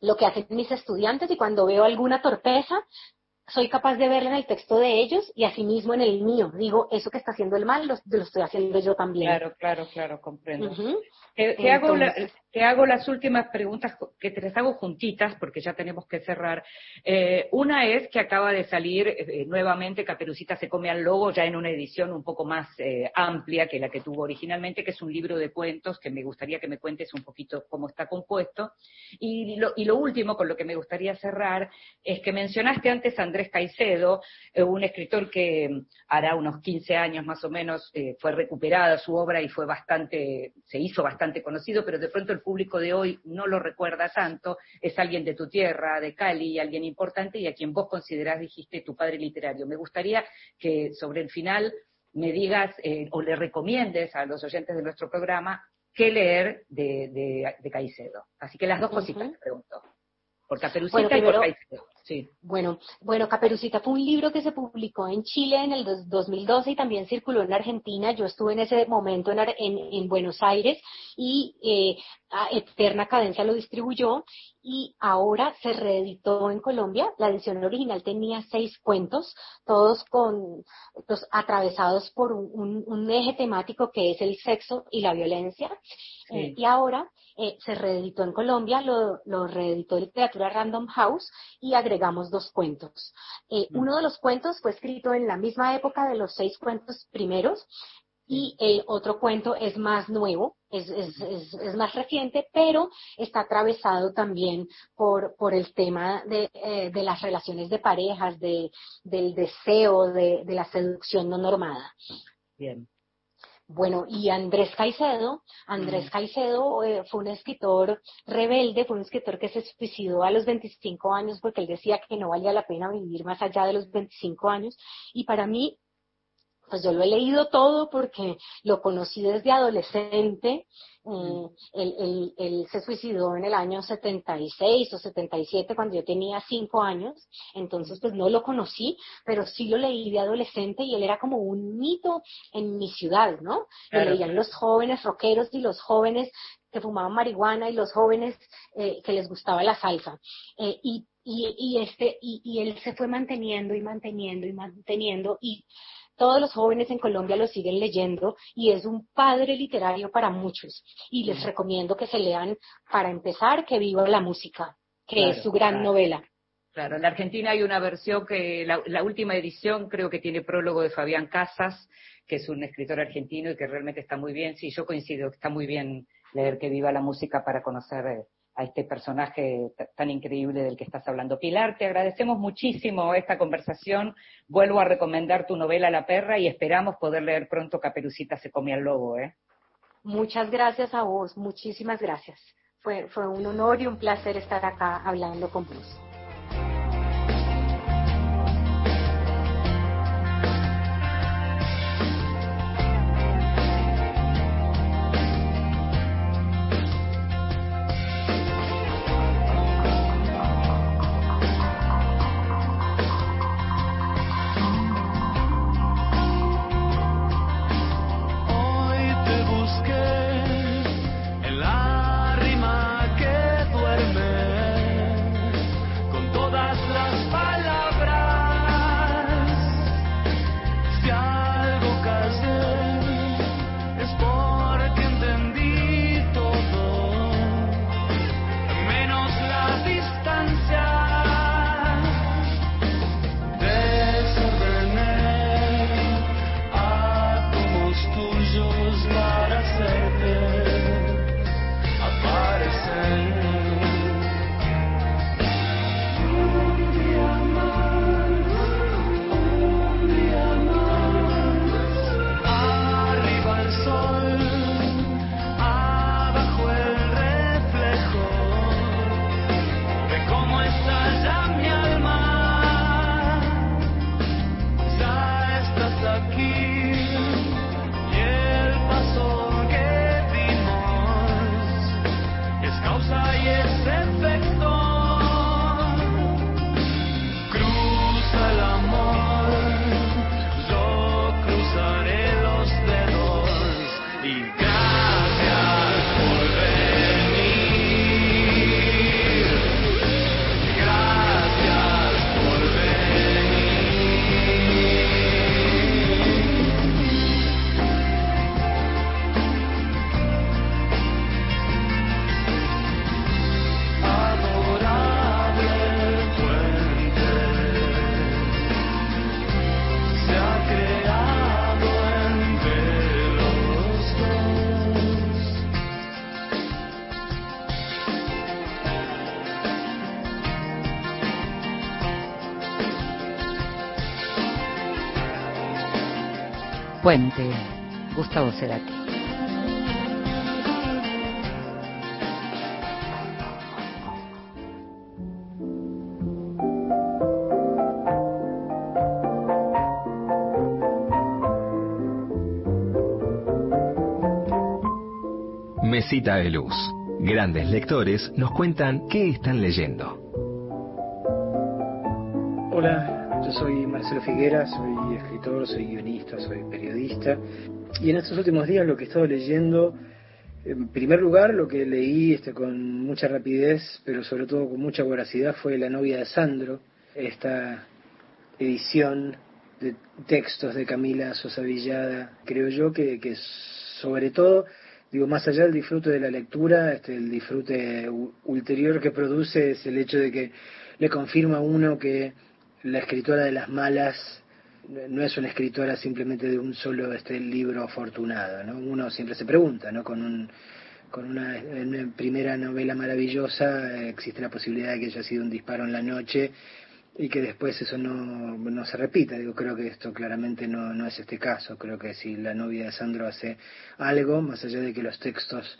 lo que hacen mis estudiantes y cuando veo alguna torpeza, soy capaz de verla en el texto de ellos y asimismo en el mío. Digo, eso que está haciendo el mal lo, lo estoy haciendo yo también. Claro, claro, claro, comprendo. te, hago te, hago las últimas preguntas que te las hago juntitas porque ya tenemos que cerrar. Eh, una es que acaba de salir eh, nuevamente Caperucita se come al lobo ya en una edición un poco más eh, amplia que la que tuvo originalmente, que es un libro de cuentos que me gustaría que me cuentes un poquito cómo está compuesto. Y lo, y lo último con lo que me gustaría cerrar es que mencionaste antes a Andrés Caicedo, eh, un escritor que hará unos 15 años más o menos eh, fue recuperada su obra y fue bastante, se hizo bastante conocido, pero de pronto el público de hoy no lo recuerda tanto, es alguien de tu tierra, de Cali, alguien importante y a quien vos considerás, dijiste, tu padre literario. Me gustaría que sobre el final me digas eh, o le recomiendes a los oyentes de nuestro programa qué leer de, de, Caicedo. Así que las dos cositas te pregunto. Por Caperucita y por Caicedo. Sí. Bueno, bueno, Caperucita fue un libro que se publicó en Chile en el 2012 y también circuló en Argentina. Yo estuve en ese momento en, en, Buenos Aires y eh, Eterna Cadencia lo distribuyó y ahora se reeditó en Colombia. La edición original tenía seis cuentos, todos con los atravesados por un, un, eje temático que es el sexo y la violencia. Eh, y ahora eh, se reeditó en Colombia, lo, lo, reeditó Literatura Random House y agregamos dos cuentos. Eh, mm. Uno de los cuentos fue escrito en la misma época de los seis cuentos primeros y el otro cuento es más nuevo, es, es, es, más reciente, pero está atravesado también por, por el tema de, eh, de las relaciones de parejas, de, del deseo, de, de la seducción no normada. Bien. Bueno, y Andrés Caicedo, Andrés Caicedo eh, fue un escritor rebelde, fue un escritor que se suicidó a los 25 años porque él decía que no valía la pena vivir más allá de los 25 años. Y para mí, pues yo lo he leído todo porque lo conocí desde adolescente. Eh, él, él, se suicidó en el año 76 o 77 cuando yo tenía 5 años, entonces pues no lo conocí, pero sí lo leí de adolescente y él era como un mito en mi ciudad, ¿no? Lo leían los jóvenes rockeros y los jóvenes que fumaban marihuana y los jóvenes eh, que les gustaba la salsa. Eh, y, y, y, este, y, y él se fue manteniendo y manteniendo y manteniendo y todos los jóvenes en Colombia lo siguen leyendo y es un padre literario para muchos. Y les recomiendo que se lean, para empezar, Que viva la música, que es su gran novela. Claro, en la Argentina hay una versión que la, la, última edición creo que tiene prólogo de Fabián Casas, que es un escritor argentino y que realmente está muy bien. Sí, yo coincido, está muy bien leer Que viva la música para conocer eh, a este personaje tan increíble del que estás hablando. Pilar, te agradecemos muchísimo esta conversación. Vuelvo a recomendar tu novela La perra y esperamos poder leer pronto Caperucita se come al lobo. ¿eh? muchas gracias a vos, muchísimas gracias. Fue, fue un honor y un placer estar acá hablando con vos. Puente, Gustavo Cerati. Mesita de Luz. Grandes lectores nos cuentan qué están leyendo. Yo soy Marcelo Figuera, soy escritor, soy guionista, soy periodista. Y en estos últimos días lo que he estado leyendo, en primer lugar, lo que leí este, con mucha rapidez, pero sobre todo con mucha voracidad, fue La novia de Sandro, esta edición de textos de Camila Sosa Villada, creo yo que, que sobre todo, digo, más allá del disfrute de la lectura, este, el disfrute ulterior que produce es el hecho de que le confirma a uno que la escritora de las malas no es una escritora simplemente de un solo este libro afortunado, ¿no? Uno siempre se pregunta, ¿no? Con un con una, una primera novela maravillosa eh, existe la posibilidad de que haya sido un disparo en la noche y que después eso no, no se repita. Digo, creo que esto claramente no, no es este caso. Creo que si la novia de Sandro hace algo, más allá de que los textos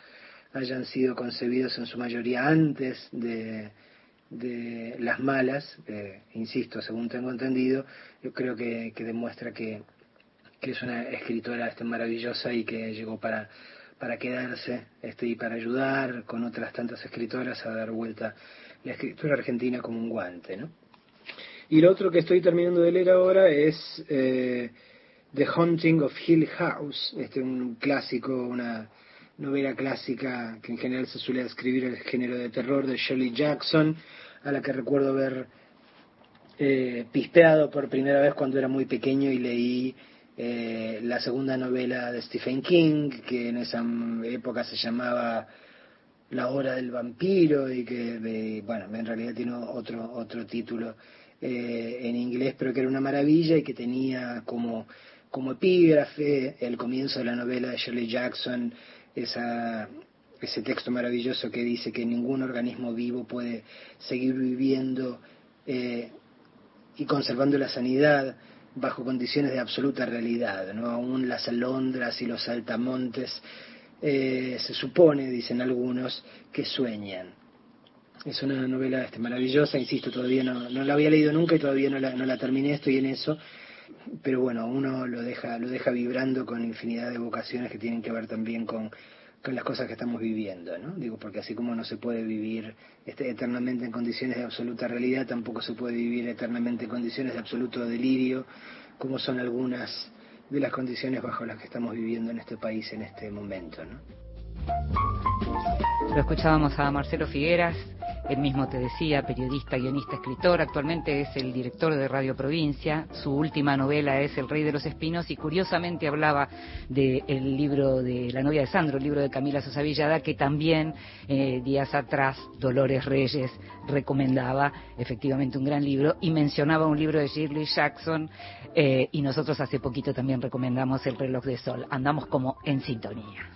hayan sido concebidos en su mayoría antes de, de las malas, eh, insisto, según tengo entendido, yo creo que, que demuestra que, que, es una escritora este, maravillosa y que llegó para, para quedarse este, y para ayudar con otras tantas escritoras a dar vuelta la escritura argentina como un guante. ¿no? Y lo otro que estoy terminando de leer ahora es eh, The Haunting of Hill House, este, un clásico, una novela clásica que en general se suele escribir el género de terror de Shirley Jackson, a la que recuerdo haber eh, pispeado por primera vez cuando era muy pequeño y leí eh, la segunda novela de Stephen King, que en esa época se llamaba La hora del vampiro y que, bueno, en realidad tiene otro, otro título eh, en inglés, pero que era una maravilla y que tenía como, como epígrafe el comienzo de la novela de Shirley Jackson, esa, ese texto maravilloso que dice que ningún organismo vivo puede seguir viviendo eh, y conservando la sanidad bajo condiciones de absoluta realidad, ¿no? Aún las alondras y los altamontes eh, se supone, dicen algunos, que sueñan. Es una novela este, maravillosa, insisto, todavía no, no la había leído nunca y todavía no la, no la terminé, estoy en eso, pero bueno, uno lo deja, lo deja vibrando con infinidad de vocaciones que tienen que ver también con, con las cosas que estamos viviendo, ¿no? Digo, porque así como no se puede vivir este, eternamente en condiciones de absoluta realidad, tampoco se puede vivir eternamente en condiciones de absoluto delirio, como son algunas de las condiciones bajo las que estamos viviendo en este país en este momento, ¿no? Lo escuchábamos a Marcelo Figueras, él mismo te decía, periodista, guionista, escritor, actualmente es el director de Radio Provincia, su última novela es El Rey de los Espinos y curiosamente hablaba del libro de La novia de Sandro, el libro de Camila Sosa Villada, que también eh, días atrás Dolores Reyes recomendaba, efectivamente un gran libro, y mencionaba un libro de Shirley Jackson eh, y nosotros hace poquito también recomendamos El reloj de sol, andamos como en sintonía.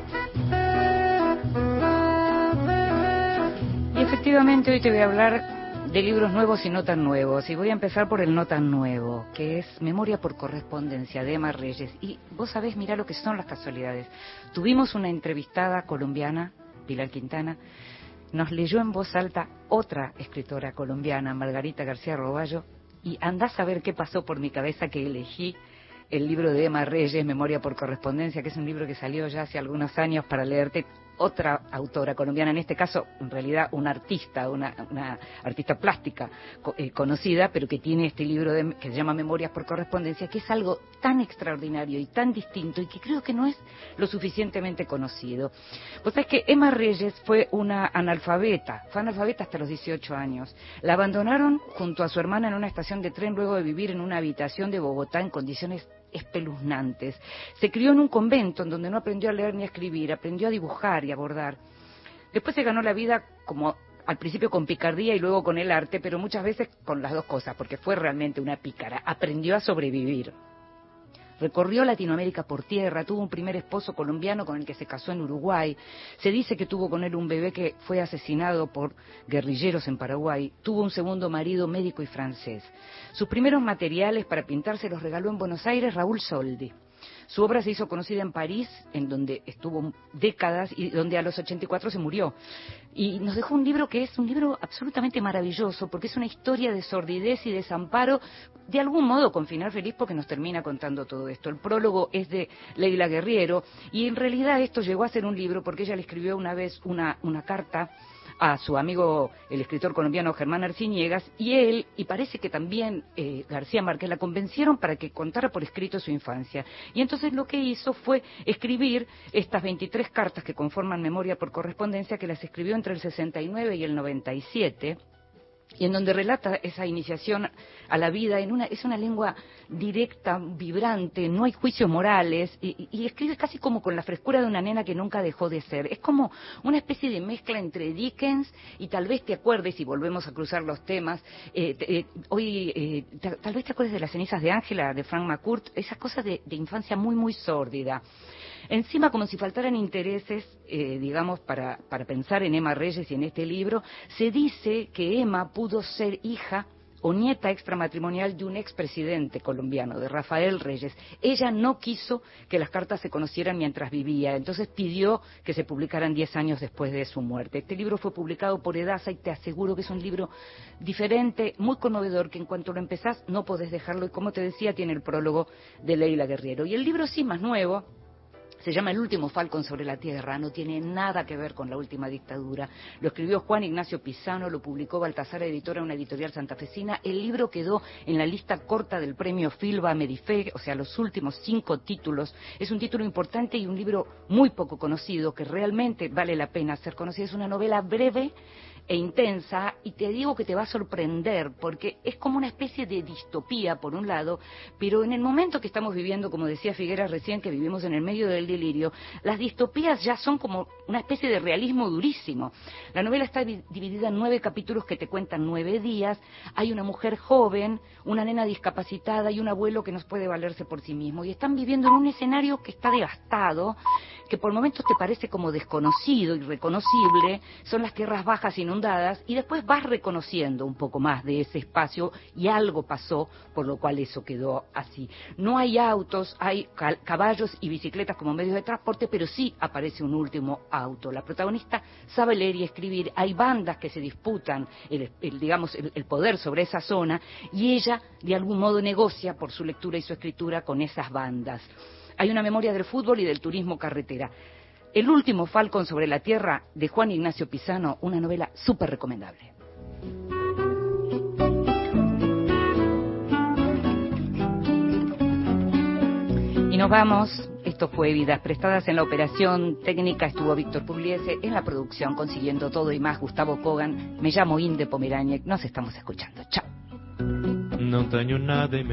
Efectivamente hoy te voy a hablar de libros nuevos y no tan nuevos. Y voy a empezar por el no tan nuevo, que es Memoria por correspondencia de Emma Reyes. Y vos sabés, mira lo que son las casualidades. Tuvimos una entrevistada colombiana, Pilar Quintana, nos leyó en voz alta otra escritora colombiana, Margarita García Roballo, y andás a ver qué pasó por mi cabeza que elegí el libro de Emma Reyes, Memoria por Correspondencia, que es un libro que salió ya hace algunos años para leerte otra autora colombiana, en este caso en realidad una artista, una, artista plástica eh, conocida, pero que tiene este libro que se llama Memorias por Correspondencia, que es algo tan extraordinario y tan distinto y que creo que no es lo suficientemente conocido. Pues es que Emma Reyes fue una analfabeta, fue analfabeta hasta los 18 años. La abandonaron junto a su hermana en una estación de tren luego de vivir en una habitación de Bogotá en condiciones espeluznantes. Se crió en un convento en donde no aprendió a leer ni a escribir, aprendió a dibujar y a bordar. Después se ganó la vida como al principio con picardía y luego con el arte, pero muchas veces con las dos cosas, porque fue realmente una pícara. Aprendió a sobrevivir. Recorrió Latinoamérica por tierra, tuvo un primer esposo colombiano con el que se casó en Uruguay, se dice que tuvo con él un bebé que fue asesinado por guerrilleros en Paraguay, tuvo un segundo marido médico y francés. Sus primeros materiales para pintar se los regaló en Buenos Aires Raúl Soldi. Su obra se hizo conocida en París, en donde estuvo décadas y donde a los 84 se murió. Y nos dejó un libro que es un libro absolutamente maravilloso, porque es una historia de sordidez y desamparo, de algún modo con final feliz, porque nos termina contando todo esto. El prólogo es de Leila Guerriero, y en realidad esto llegó a ser un libro porque ella le escribió una vez una, una carta a su amigo el escritor colombiano Germán Arciniegas y él, y parece que también eh, García Márquez, la convencieron para que contara por escrito su infancia. Y entonces lo que hizo fue escribir estas 23 cartas que conforman memoria por correspondencia que las escribió entre el 69 y el 97 y en donde relata esa iniciación a la vida en una es una lengua directa, vibrante, no hay juicios morales y, y, escribe casi como con la frescura de una nena que nunca dejó de ser. Es como una especie de mezcla entre Dickens y tal vez te acuerdes si volvemos a cruzar los temas. Eh, eh, hoy eh, tal vez te acuerdes de las cenizas de Ángela de Frank McCourt, esas cosas de, de infancia muy muy sórdida. Encima, como si faltaran intereses, eh, digamos, para, para pensar en Emma Reyes y en este libro, se dice que Emma pudo ser hija o nieta extramatrimonial de un expresidente colombiano, de Rafael Reyes. Ella no quiso que las cartas se conocieran mientras vivía, entonces pidió que se publicaran diez años después de su muerte. Este libro fue publicado por Edasa y te aseguro que es un libro diferente, muy conmovedor, que en cuanto lo empezás no podés dejarlo y como te decía tiene el prólogo de Leila Guerriero. Y el libro sí más nuevo, se llama El último Falcon sobre la Tierra, no tiene nada que ver con la última dictadura. Lo escribió Juan Ignacio Pisano, lo publicó Baltasar Editora, una editorial santafesina. El libro quedó en la lista corta del premio Filba Medife, o sea, los últimos cinco títulos. Es un título importante y un libro muy poco conocido, que realmente vale la pena ser conocido. Es una novela breve e intensa y te digo que te va a sorprender porque es como una especie de distopía por un lado, pero en el momento que estamos viviendo, como decía Figueras recién, que vivimos en el medio del delirio, las distopías ya son como una especie de realismo durísimo. La novela está dividida en nueve capítulos que te cuentan nueve días, hay una mujer joven, una nena discapacitada y un abuelo que nos puede valerse por sí mismo y están viviendo en un escenario que está devastado, que por momentos te parece como desconocido, irreconocible, son las tierras bajas inundadas, y después vas reconociendo un poco más de ese espacio y algo pasó por lo cual eso quedó así. No hay autos, hay caballos y bicicletas como medios de transporte, pero sí aparece un último auto. La protagonista sabe leer y escribir, hay bandas que se disputan el, digamos, el, el poder sobre esa zona y ella de algún modo negocia por su lectura y su escritura con esas bandas. Hay una memoria del fútbol y del turismo carretera. El último Falcon sobre la Tierra de Juan Ignacio Pisano, una novela súper recomendable. Y nos vamos. Esto fue Vidas Prestadas en la operación técnica. Estuvo Víctor Pugliese en la producción, consiguiendo todo y más. Gustavo Kogan. Me llamo Inde Pomeraniec. Nos estamos escuchando. Chao. No